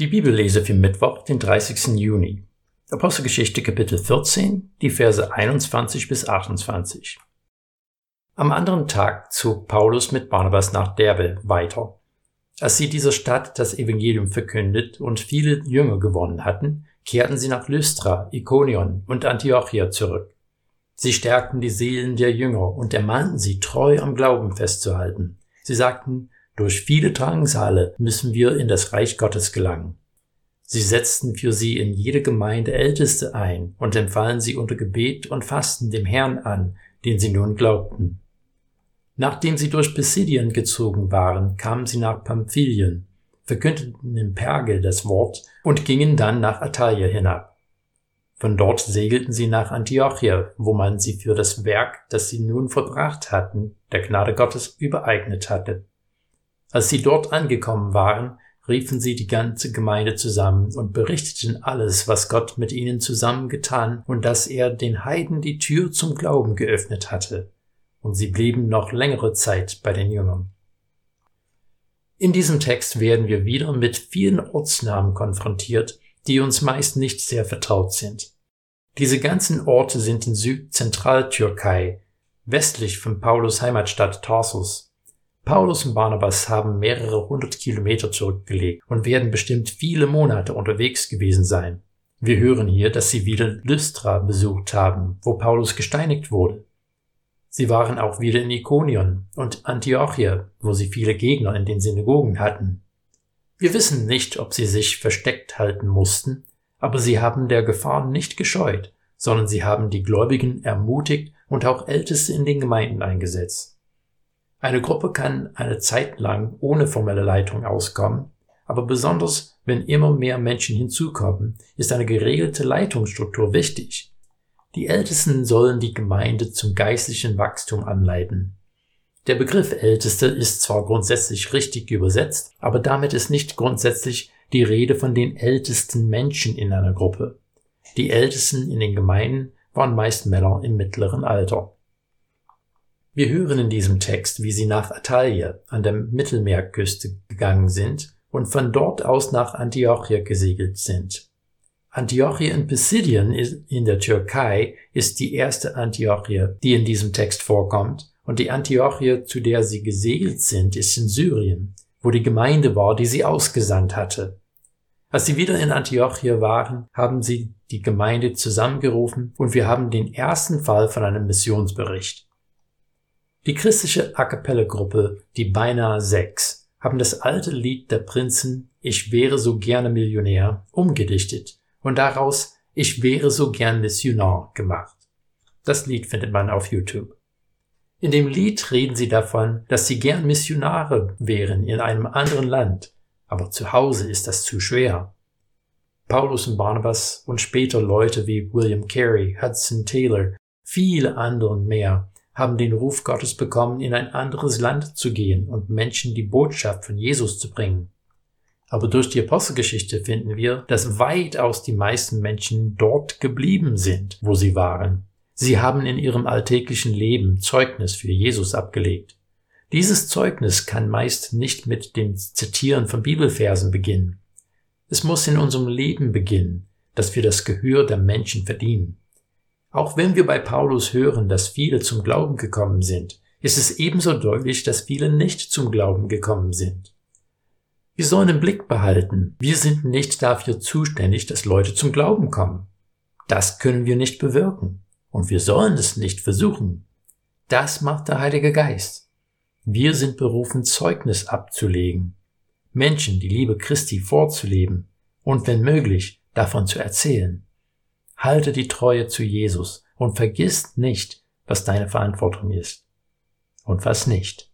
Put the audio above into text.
Die Bibellese für Mittwoch, den 30. Juni. Apostelgeschichte Kapitel 14, die Verse 21 bis 28. Am anderen Tag zog Paulus mit Barnabas nach Derbe weiter. Als sie dieser Stadt das Evangelium verkündet und viele Jünger gewonnen hatten, kehrten sie nach Lystra, Ikonion und Antiochia zurück. Sie stärkten die Seelen der Jünger und ermahnten sie, treu am Glauben festzuhalten. Sie sagten, durch viele Drangsale müssen wir in das Reich Gottes gelangen. Sie setzten für sie in jede Gemeinde Älteste ein und empfahlen sie unter Gebet und Fasten dem Herrn an, den sie nun glaubten. Nachdem sie durch Pisidien gezogen waren, kamen sie nach Pamphylien, verkündeten in Perge das Wort und gingen dann nach Attalia hinab. Von dort segelten sie nach Antiochia, wo man sie für das Werk, das sie nun verbracht hatten, der Gnade Gottes übereignet hatte. Als sie dort angekommen waren, riefen sie die ganze Gemeinde zusammen und berichteten alles, was Gott mit ihnen zusammen getan und dass er den Heiden die Tür zum Glauben geöffnet hatte. Und sie blieben noch längere Zeit bei den Jüngern. In diesem Text werden wir wieder mit vielen Ortsnamen konfrontiert, die uns meist nicht sehr vertraut sind. Diese ganzen Orte sind in Südzentraltürkei, westlich von Paulus Heimatstadt Tarsus. Paulus und Barnabas haben mehrere hundert Kilometer zurückgelegt und werden bestimmt viele Monate unterwegs gewesen sein. Wir hören hier, dass sie wieder Lystra besucht haben, wo Paulus gesteinigt wurde. Sie waren auch wieder in Ikonion und Antiochia, wo sie viele Gegner in den Synagogen hatten. Wir wissen nicht, ob sie sich versteckt halten mussten, aber sie haben der Gefahr nicht gescheut, sondern sie haben die Gläubigen ermutigt und auch Älteste in den Gemeinden eingesetzt. Eine Gruppe kann eine Zeit lang ohne formelle Leitung auskommen, aber besonders wenn immer mehr Menschen hinzukommen, ist eine geregelte Leitungsstruktur wichtig. Die Ältesten sollen die Gemeinde zum geistlichen Wachstum anleiten. Der Begriff Älteste ist zwar grundsätzlich richtig übersetzt, aber damit ist nicht grundsätzlich die Rede von den ältesten Menschen in einer Gruppe. Die Ältesten in den Gemeinden waren meist Männer im mittleren Alter. Wir hören in diesem Text, wie sie nach Attalia an der Mittelmeerküste gegangen sind und von dort aus nach Antiochia gesegelt sind. Antiochia in Pisidien in der Türkei ist die erste Antiochia, die in diesem Text vorkommt, und die Antiochia, zu der sie gesegelt sind, ist in Syrien, wo die Gemeinde war, die sie ausgesandt hatte. Als sie wieder in Antiochia waren, haben sie die Gemeinde zusammengerufen und wir haben den ersten Fall von einem Missionsbericht. Die christliche A cappella Gruppe Die Beinahe Sechs haben das alte Lied der Prinzen Ich wäre so gerne Millionär umgedichtet und daraus Ich wäre so gern Missionar gemacht. Das Lied findet man auf YouTube. In dem Lied reden sie davon, dass sie gern Missionare wären in einem anderen Land, aber zu Hause ist das zu schwer. Paulus und Barnabas und später Leute wie William Carey, Hudson Taylor, viele anderen mehr haben den Ruf Gottes bekommen, in ein anderes Land zu gehen und Menschen die Botschaft von Jesus zu bringen. Aber durch die Apostelgeschichte finden wir, dass weitaus die meisten Menschen dort geblieben sind, wo sie waren. Sie haben in ihrem alltäglichen Leben Zeugnis für Jesus abgelegt. Dieses Zeugnis kann meist nicht mit dem Zitieren von Bibelversen beginnen. Es muss in unserem Leben beginnen, dass wir das Gehör der Menschen verdienen. Auch wenn wir bei Paulus hören, dass viele zum Glauben gekommen sind, ist es ebenso deutlich, dass viele nicht zum Glauben gekommen sind. Wir sollen im Blick behalten, wir sind nicht dafür zuständig, dass Leute zum Glauben kommen. Das können wir nicht bewirken. Und wir sollen es nicht versuchen. Das macht der Heilige Geist. Wir sind berufen, Zeugnis abzulegen, Menschen die Liebe Christi vorzuleben und wenn möglich davon zu erzählen. Halte die Treue zu Jesus und vergiss nicht, was deine Verantwortung ist und was nicht.